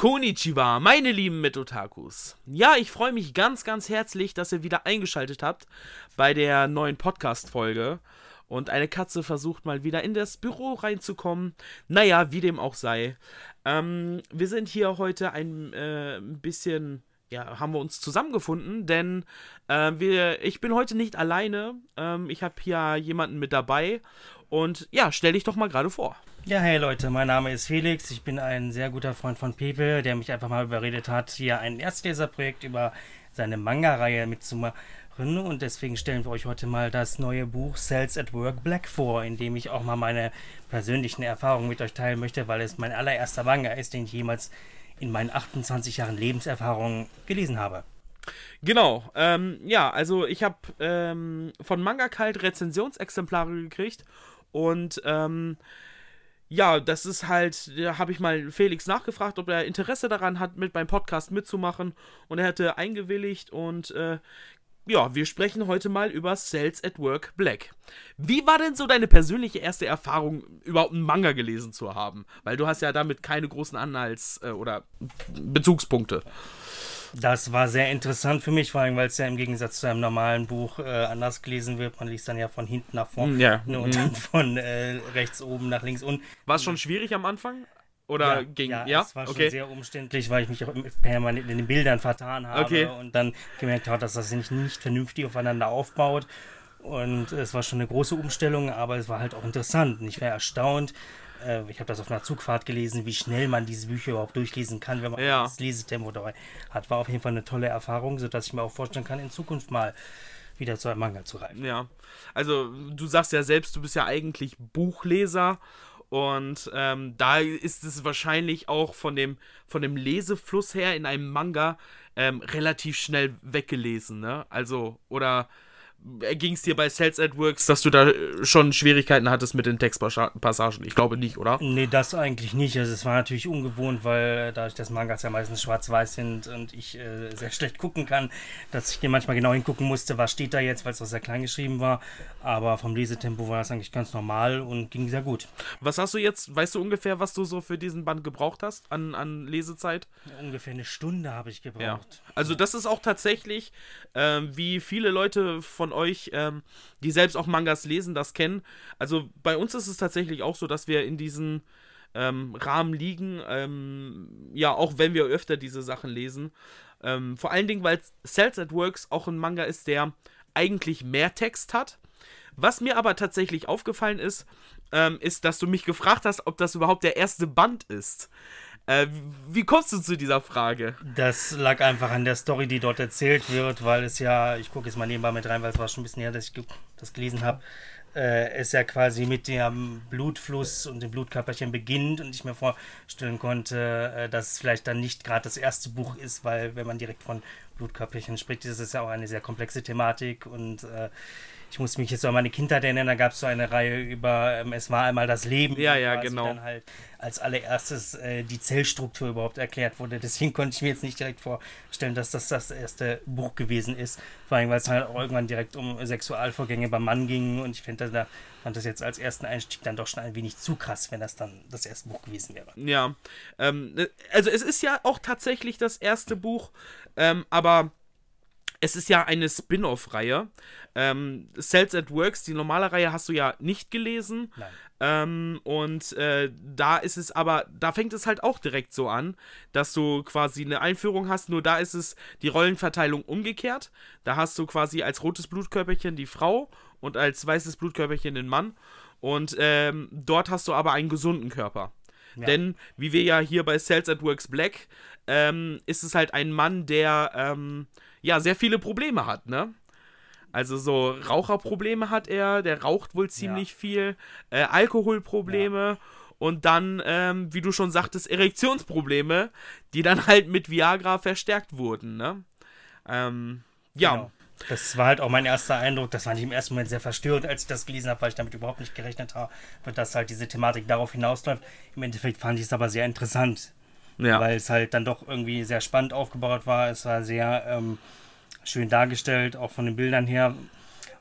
Konnichiwa, meine lieben Metotakus. Ja, ich freue mich ganz, ganz herzlich, dass ihr wieder eingeschaltet habt bei der neuen Podcast-Folge. Und eine Katze versucht mal wieder in das Büro reinzukommen. Naja, wie dem auch sei. Ähm, wir sind hier heute ein äh, bisschen ja, haben wir uns zusammengefunden, denn äh, wir, ich bin heute nicht alleine. Ähm, ich habe hier jemanden mit dabei. Und ja, stell dich doch mal gerade vor. Ja, hey Leute, mein Name ist Felix. Ich bin ein sehr guter Freund von Pepe, der mich einfach mal überredet hat, hier ein Erstleserprojekt über seine Manga-Reihe mitzumachen. Und deswegen stellen wir euch heute mal das neue Buch Cells at Work Black vor, in dem ich auch mal meine persönlichen Erfahrungen mit euch teilen möchte, weil es mein allererster Manga ist, den ich jemals in meinen 28 Jahren Lebenserfahrung gelesen habe. Genau, ähm, ja, also ich habe ähm, von Manga Kalt Rezensionsexemplare gekriegt und ähm, ja, das ist halt, da habe ich mal Felix nachgefragt, ob er Interesse daran hat, mit beim Podcast mitzumachen. Und er hätte eingewilligt und äh, ja, wir sprechen heute mal über Cells at Work Black. Wie war denn so deine persönliche erste Erfahrung, überhaupt einen Manga gelesen zu haben? Weil du hast ja damit keine großen Anhalts- äh, oder Bezugspunkte. Das war sehr interessant für mich, vor allem weil es ja im Gegensatz zu einem normalen Buch äh, anders gelesen wird. Man liest dann ja von hinten nach vorne ja. ne, und dann von äh, rechts oben nach links unten. War es schon schwierig am Anfang? Oder ja, ging ja? Ja, es war okay. schon sehr umständlich, weil ich mich auch permanent in den Bildern vertan habe okay. und dann gemerkt habe, dass das sich nicht vernünftig aufeinander aufbaut. Und es war schon eine große Umstellung, aber es war halt auch interessant. Und ich war erstaunt, äh, ich habe das auf einer Zugfahrt gelesen, wie schnell man diese Bücher überhaupt durchlesen kann, wenn man ja. das Lesetempo dabei hat. War auf jeden Fall eine tolle Erfahrung, sodass ich mir auch vorstellen kann, in Zukunft mal wieder zu einem Manga zu reifen. Ja, also du sagst ja selbst, du bist ja eigentlich Buchleser und ähm, da ist es wahrscheinlich auch von dem, von dem Lesefluss her in einem Manga ähm, relativ schnell weggelesen, ne? Also, oder ging es dir bei Cells at Works, dass du da äh, schon Schwierigkeiten hattest mit den Textpassagen? Ich glaube nicht, oder? Nee, das eigentlich nicht. Also es war natürlich ungewohnt, weil äh, dadurch, dass Mangas ja meistens schwarz-weiß sind und ich äh, sehr schlecht gucken kann, dass ich hier manchmal genau hingucken musste, was steht da jetzt, weil es auch sehr klein geschrieben war. Aber vom Lesetempo war das eigentlich ganz normal und ging sehr gut. Was hast du jetzt, weißt du ungefähr, was du so für diesen Band gebraucht hast an, an Lesezeit? Ungefähr eine Stunde habe ich gebraucht. Ja. Also das ist auch tatsächlich, äh, wie viele Leute von von euch, ähm, die selbst auch Mangas lesen, das kennen. Also bei uns ist es tatsächlich auch so, dass wir in diesen ähm, Rahmen liegen. Ähm, ja, auch wenn wir öfter diese Sachen lesen. Ähm, vor allen Dingen, weil Cells at Works auch ein Manga ist, der eigentlich mehr Text hat. Was mir aber tatsächlich aufgefallen ist, ähm, ist, dass du mich gefragt hast, ob das überhaupt der erste Band ist. Äh, wie kommst du zu dieser Frage? Das lag einfach an der Story, die dort erzählt wird, weil es ja, ich gucke jetzt mal nebenbei mit rein, weil es war schon ein bisschen her, dass ich das gelesen habe, äh, es ja quasi mit dem Blutfluss und dem Blutkörperchen beginnt und ich mir vorstellen konnte, äh, dass es vielleicht dann nicht gerade das erste Buch ist, weil wenn man direkt von Blutkörperchen spricht, ist es ja auch eine sehr komplexe Thematik und äh, ich muss mich jetzt so an meine Kindheit erinnern, da gab es so eine Reihe über ähm, Es war einmal das Leben. Ja, ja, genau. Dann halt als allererstes äh, die Zellstruktur überhaupt erklärt wurde. Deswegen konnte ich mir jetzt nicht direkt vorstellen, dass das das erste Buch gewesen ist. Vor allem, weil es halt auch irgendwann direkt um Sexualvorgänge beim Mann ging und ich finde, da fand das jetzt als ersten Einstieg dann doch schon ein wenig zu krass, wenn das dann das erste Buch gewesen wäre. Ja, ähm, also es ist ja auch tatsächlich das erste Buch, ähm, aber es ist ja eine Spin-off-Reihe. Ähm, Cells at Works, die normale Reihe, hast du ja nicht gelesen. Ähm, und äh, da ist es aber, da fängt es halt auch direkt so an, dass du quasi eine Einführung hast, nur da ist es die Rollenverteilung umgekehrt. Da hast du quasi als rotes Blutkörperchen die Frau und als weißes Blutkörperchen den Mann. Und ähm, dort hast du aber einen gesunden Körper. Ja. Denn, wie wir ja hier bei Cells at Works Black, ähm, ist es halt ein Mann, der ähm, ja, sehr viele Probleme hat, ne? Also so Raucherprobleme hat er, der raucht wohl ziemlich ja. viel, äh, Alkoholprobleme ja. und dann, ähm, wie du schon sagtest, Erektionsprobleme, die dann halt mit Viagra verstärkt wurden, ne? Ähm, ja. Genau. Das war halt auch mein erster Eindruck. Das war nicht im ersten Moment sehr verstörend, als ich das gelesen habe, weil ich damit überhaupt nicht gerechnet habe, dass halt diese Thematik darauf hinausläuft. Im Endeffekt fand ich es aber sehr interessant, ja. Weil es halt dann doch irgendwie sehr spannend aufgebaut war. Es war sehr ähm, schön dargestellt, auch von den Bildern her.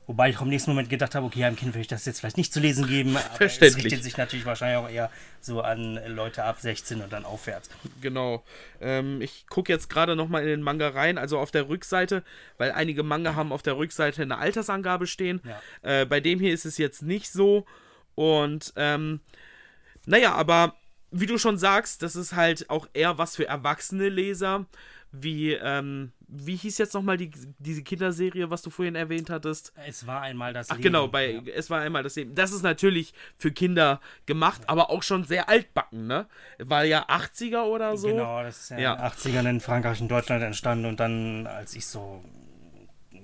Wobei ich auch im nächsten Moment gedacht habe, okay, einem Kind würde ich das jetzt vielleicht nicht zu lesen geben. Aber Verständlich. Es richtet sich natürlich wahrscheinlich auch eher so an Leute ab 16 und dann aufwärts. Genau. Ähm, ich gucke jetzt gerade nochmal in den Manga rein, also auf der Rückseite, weil einige Manga haben auf der Rückseite eine Altersangabe stehen. Ja. Äh, bei dem hier ist es jetzt nicht so. Und ähm, naja, aber wie du schon sagst, das ist halt auch eher was für erwachsene Leser. Wie, ähm, wie hieß jetzt nochmal die, diese Kinderserie, was du vorhin erwähnt hattest? Es war einmal das Ach Leben. genau, bei Ja. es war einmal das Leben. Das ist natürlich für Kinder gemacht, aber auch schon sehr altbacken, ne? War ja 80er oder so. Genau, das ist ja, Ja. in den 80ern in Frankreich und Deutschland entstanden und dann, als ich so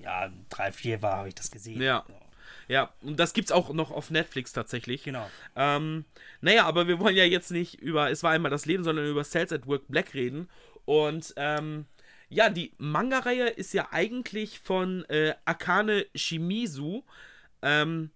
ja, drei, vier war, habe ich das gesehen. Ja. Ja, und das gibt's auch noch auf Netflix tatsächlich. Genau. Ähm, naja, aber wir wollen ja jetzt nicht über Es war einmal das Leben, sondern über Cells at Work Black reden. Und ähm, ja, die Manga-Reihe ist ja eigentlich von äh, Akane Shimizu, ähm,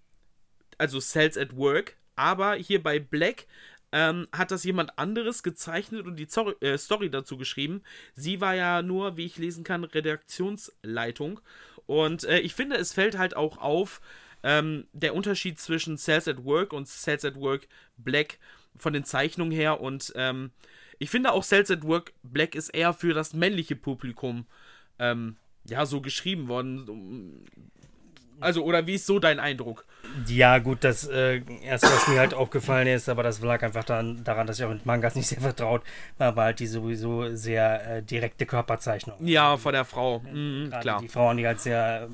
also Cells at Work, aber hier bei Black ähm, hat das jemand anderes gezeichnet und die Zor äh, Story dazu geschrieben. Sie war ja nur, wie ich lesen kann, Redaktionsleitung. Und äh, ich finde, es fällt halt auch auf, ähm, der Unterschied zwischen Cells at Work und Cells at Work Black von den Zeichnungen her. Und ähm, ich finde auch Cells at Work Black ist eher für das männliche Publikum ähm, ja so geschrieben worden. Also, oder wie ist so dein Eindruck? Ja, gut, das äh, erste, was mir halt aufgefallen ist, aber das lag einfach daran, daran dass ich auch mit Mangas nicht sehr vertraut war, war halt die sowieso sehr äh, direkte Körperzeichnung. Ja, von der Frau. Mhm, klar. Die Frauen, die halt sehr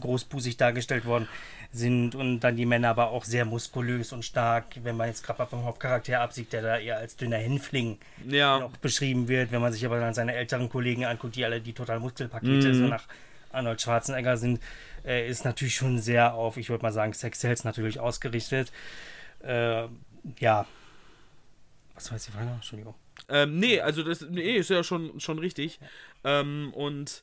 großbusig dargestellt worden sind und dann die Männer aber auch sehr muskulös und stark, wenn man jetzt gerade mal vom Hauptcharakter absieht, der da eher als dünner Hinfling Ja. noch beschrieben wird, wenn man sich aber dann seine älteren Kollegen anguckt, die alle die total Muskelpakete Mhm. so nach Arnold Schwarzenegger sind, äh, ist natürlich schon sehr auf, ich würde mal sagen, Sex Sales natürlich ausgerichtet. Äh, ja. Was weiß ich weiter? Entschuldigung. Ähm, nee, also das nee, ist ja schon, schon richtig. Ähm, und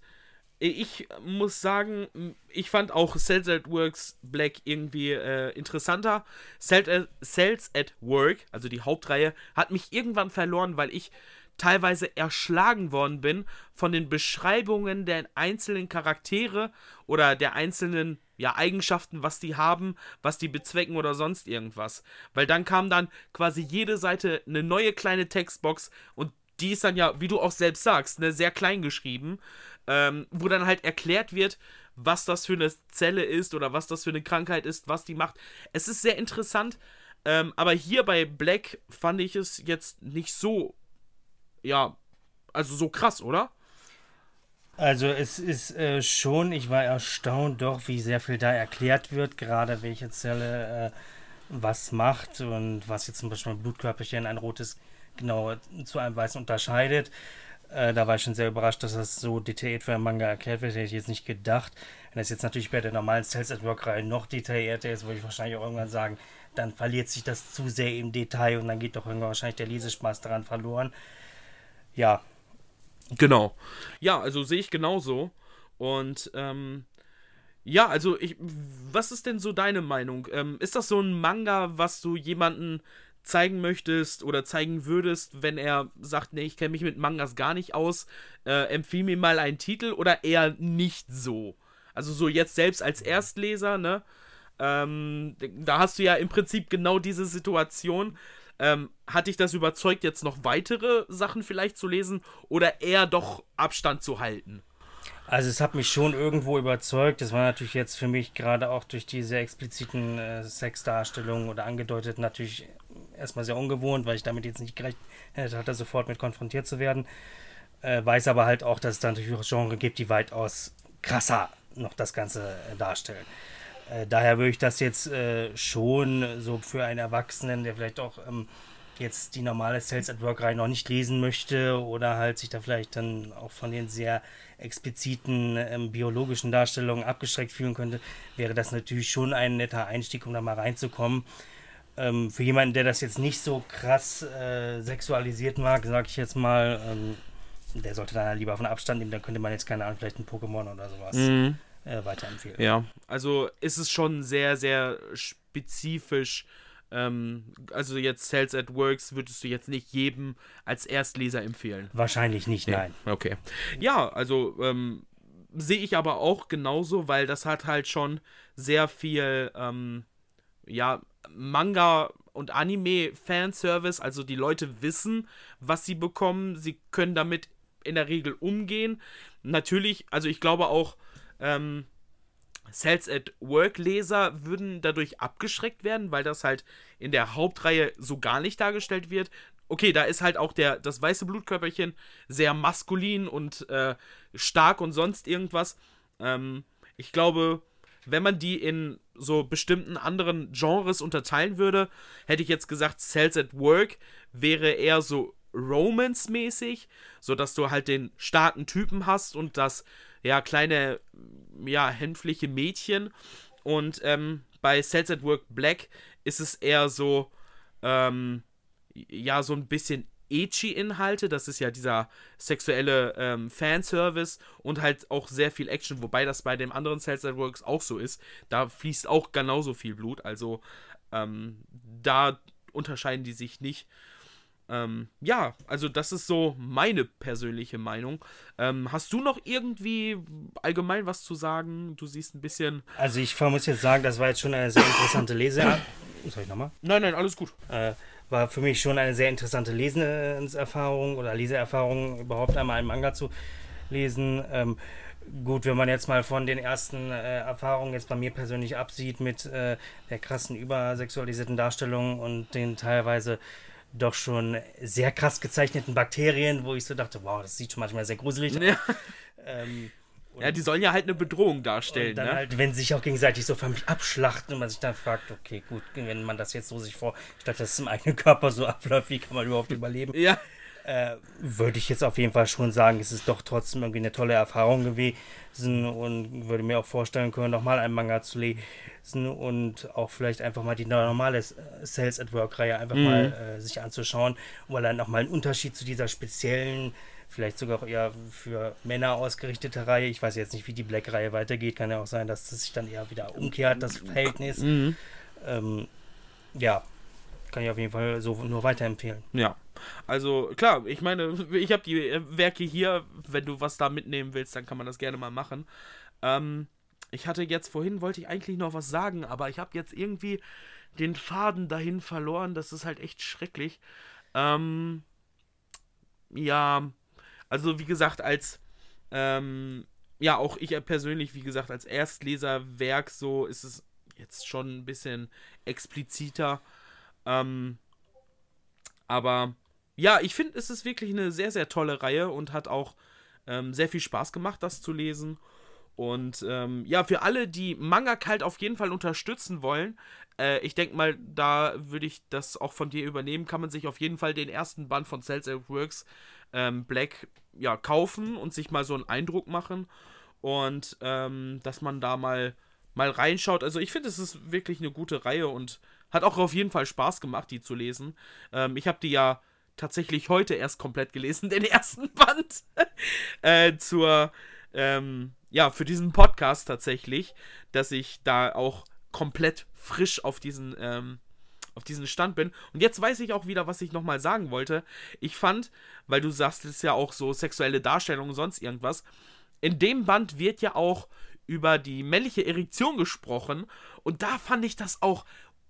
ich muss sagen, ich fand auch Cells at Works Black irgendwie äh, interessanter. Cells at, Cells at Work, also die Hauptreihe, hat mich irgendwann verloren, weil ich teilweise erschlagen worden bin von den Beschreibungen der einzelnen Charaktere oder der einzelnen ja, Eigenschaften, was die haben, was die bezwecken oder sonst irgendwas. Weil dann kam dann quasi jede Seite eine neue kleine Textbox und die ist dann ja, wie du auch selbst sagst, ne, sehr klein geschrieben, ähm, wo dann halt erklärt wird, was das für eine Zelle ist oder was das für eine Krankheit ist, was die macht. Es ist sehr interessant, ähm, aber hier bei Black fand ich es jetzt nicht so, ja, also so krass, oder? Also es ist äh, schon, ich war erstaunt doch, wie sehr viel da erklärt wird, gerade welche Zelle äh, was macht und was jetzt zum Beispiel ein Blutkörperchen, ein rotes, genau zu einem weißen unterscheidet. Äh, da war ich schon sehr überrascht, dass das so detailliert für einen Manga erklärt wird, hätte ich jetzt nicht gedacht. Wenn das jetzt natürlich bei der normalen Cells at Work-Reihe noch detaillierter ist, würde ich wahrscheinlich auch irgendwann sagen, dann verliert sich das zu sehr im Detail und dann geht doch irgendwann wahrscheinlich der Lesespaß daran verloren. Ja, Genau. Ja, also sehe ich genauso. Und ähm, ja, also ich, was ist denn so deine Meinung? Ähm, ist das so ein Manga, was du jemanden zeigen möchtest oder zeigen würdest, wenn er sagt, nee, ich kenne mich mit Mangas gar nicht aus, äh, empfiehl mir mal einen Titel oder eher nicht so? Also so jetzt selbst als Erstleser, ne? Ähm, da hast du ja im Prinzip genau diese Situation. Ähm, hat dich das überzeugt, jetzt noch weitere Sachen vielleicht zu lesen oder eher doch Abstand zu halten? Also es hat mich schon irgendwo überzeugt. Das war natürlich jetzt für mich gerade auch durch die sehr expliziten äh, Sexdarstellungen oder angedeutet natürlich erstmal sehr ungewohnt, weil ich damit jetzt nicht gerechnet hatte, sofort mit konfrontiert zu werden. Äh, weiß aber halt auch, dass es da natürlich auch Genre gibt, die weitaus krasser noch das Ganze äh, darstellen. Äh, daher würde ich das jetzt äh, schon so für einen Erwachsenen, der vielleicht auch ähm, jetzt die normale Sales at Work Reihe noch nicht lesen möchte oder halt sich da vielleicht dann auch von den sehr expliziten ähm, biologischen Darstellungen abgeschreckt fühlen könnte, wäre das natürlich schon ein netter Einstieg, um da mal reinzukommen. Ähm, für jemanden, der das jetzt nicht so krass äh, sexualisiert mag, sage ich jetzt mal, ähm, der sollte dann lieber von Abstand nehmen, dann könnte man jetzt keine Ahnung, vielleicht ein Pokémon oder sowas äh, weiterempfehlen. Ja, also ist es schon sehr, sehr spezifisch. Ähm, also jetzt Cells at Works würdest du jetzt nicht jedem als Erstleser empfehlen. Wahrscheinlich nicht, nein. Okay. Ja, also ähm, sehe ich aber auch genauso, weil das hat halt schon sehr viel, ähm, ja, Manga und Anime-Fanservice. Also die Leute wissen, was sie bekommen. Sie können damit in der Regel umgehen. Natürlich, also ich glaube auch, ähm, Sales at Work Leser würden dadurch abgeschreckt werden, weil das halt in der Hauptreihe so gar nicht dargestellt wird. Okay, da ist halt auch der, das weiße Blutkörperchen sehr maskulin und äh, stark und sonst irgendwas. Ähm, ich glaube, wenn man die in so bestimmten anderen Genres unterteilen würde, hätte ich jetzt gesagt, Sales at Work wäre eher so Romance-mäßig, sodass du halt den starken Typen hast und das ja kleine, ja, hänfliche Mädchen. Und ähm, bei Sales at Work Black ist es eher so, ähm, ja, so ein bisschen Echi-Inhalte, das ist ja dieser sexuelle ähm, Fanservice und halt auch sehr viel Action, wobei das bei dem anderen Cells at Works auch so ist. Da fließt auch genauso viel Blut, also ähm, da unterscheiden die sich nicht. Ähm, ja, also das ist so meine persönliche Meinung. Ähm, hast du noch irgendwie allgemein was zu sagen? Du siehst ein bisschen. Also ich muss jetzt sagen, das war jetzt schon eine sehr interessante Lese. Soll ich nochmal? Nein, nein, alles gut. Äh, war für mich schon eine sehr interessante Lesenserfahrung oder Leseerfahrung, überhaupt einmal einen Manga zu lesen. Ähm, gut, wenn man jetzt mal von den ersten äh, Erfahrungen jetzt bei mir persönlich absieht mit äh, der krassen übersexualisierten Darstellung und den teilweise doch schon sehr krass gezeichneten Bakterien, wo ich so dachte, wow, das sieht schon manchmal sehr gruselig aus. Ja. Ähm, ja, die sollen ja halt eine Bedrohung darstellen. Und dann ne? halt, wenn sie sich auch gegenseitig so förmlich abschlachten und man sich dann fragt, okay, gut, wenn man das jetzt so sich vorstellt, dass es im eigenen Körper so abläuft, wie kann man überhaupt überleben? Ja. Äh, würde ich jetzt auf jeden Fall schon sagen, es ist doch trotzdem irgendwie eine tolle Erfahrung gewesen und würde mir auch vorstellen können, nochmal einen Manga zu lesen und auch vielleicht einfach mal die normale Sales at Work-Reihe einfach mhm. mal äh, sich anzuschauen, weil dann nochmal ein Unterschied zu dieser speziellen vielleicht sogar auch eher für Männer ausgerichtete Reihe. Ich weiß jetzt nicht, wie die Black-Reihe weitergeht. Kann ja auch sein, dass es sich dann eher wieder umkehrt, das Verhältnis. Mhm. Ähm, ja, kann ich auf jeden Fall so nur weiterempfehlen. Ja, also klar, ich meine, ich habe die Werke hier. Wenn du was da mitnehmen willst, dann kann man das gerne mal machen. Ähm, ich hatte jetzt vorhin, wollte ich eigentlich noch was sagen, aber ich habe jetzt irgendwie den Faden dahin verloren. Das ist halt echt schrecklich. Ähm, ja, also wie gesagt, als ähm, ja, auch ich persönlich, wie gesagt, als Erstleserwerk so ist es jetzt schon ein bisschen expliziter. Ähm, aber ja, ich finde, es ist wirklich eine sehr, sehr tolle Reihe und hat auch ähm, sehr viel Spaß gemacht, das zu lesen. Und ähm, ja, für alle, die Manga kalt auf jeden Fall unterstützen wollen, äh, ich denke mal, da würde ich das auch von dir übernehmen, kann man sich auf jeden Fall den ersten Band von Cells at Works ähm, Black ja, kaufen und sich mal so einen Eindruck machen. Und ähm, dass man da mal, mal reinschaut. Also ich finde, es ist wirklich eine gute Reihe und hat auch auf jeden Fall Spaß gemacht, die zu lesen. Ähm, ich habe die ja tatsächlich heute erst komplett gelesen, den ersten Band. äh, zur, ähm, ja, für diesen Podcast tatsächlich, dass ich da auch komplett frisch auf diesen, ähm, auf diesen Stand bin. Und jetzt weiß ich auch wieder, was ich nochmal sagen wollte. Ich fand, weil du sagst, es ist ja auch so sexuelle Darstellung und sonst irgendwas. In dem Band wird ja auch über die männliche Erektion gesprochen. Und da fand ich das auch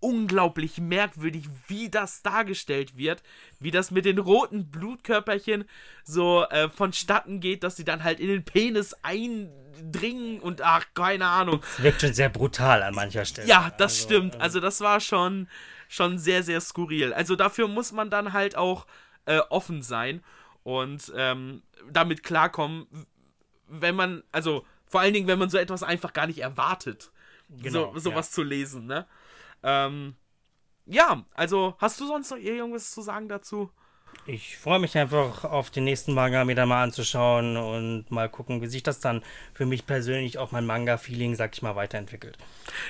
unglaublich merkwürdig, wie das dargestellt wird, wie das mit den roten Blutkörperchen so äh, vonstatten geht, dass sie dann halt in den Penis eindringen und ach, keine Ahnung. Es wirkt schon sehr brutal an mancher Stelle. Ja, das also, stimmt. Ähm, also das war schon, schon sehr, sehr skurril. Also dafür muss man dann halt auch äh, offen sein und ähm, damit klarkommen, wenn man, also vor allen Dingen, wenn man so etwas einfach gar nicht erwartet, genau, so, sowas ja. zu lesen, ne? Ähm, ja, also hast du sonst noch irgendwas zu sagen dazu? Ich freue mich einfach auf den nächsten Manga mir da mal anzuschauen und mal gucken, wie sich das dann für mich persönlich auch mein Manga-Feeling, sag ich mal, weiterentwickelt.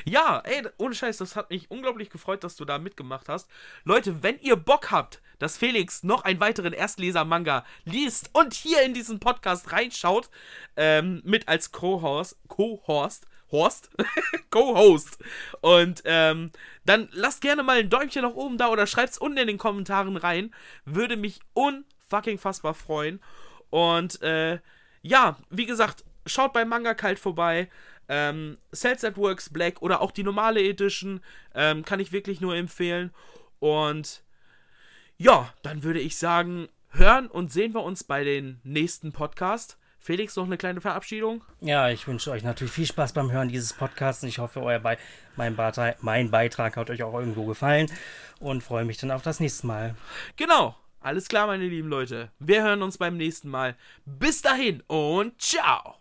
Ja, ey, ohne Scheiß, das hat mich unglaublich gefreut, dass du da mitgemacht hast. Leute, wenn ihr Bock habt, dass Felix noch einen weiteren Erstleser-Manga liest und hier in diesen Podcast reinschaut, ähm, mit als Co-Host, Co-Host, Horst, Co-Host. Und ähm, dann lasst gerne mal ein Däumchen nach oben da oder schreibt es unten in den Kommentaren rein. Würde mich unfucking fassbar freuen. Und äh, ja, wie gesagt, schaut bei Manga Kalt vorbei. Ähm, Cells at Works Black oder auch die normale Edition ähm, kann ich wirklich nur empfehlen. Und ja, dann würde ich sagen, hören und sehen wir uns bei den nächsten Podcast. Felix, noch eine kleine Verabschiedung? Ja, ich wünsche euch natürlich viel Spaß beim Hören dieses Podcasts. Ich hoffe, euer Be mein, Beitrag, mein Beitrag hat euch auch irgendwo gefallen und freue mich dann auf das nächste Mal. Genau. Alles klar, meine lieben Leute. Wir hören uns beim nächsten Mal. Bis dahin und ciao.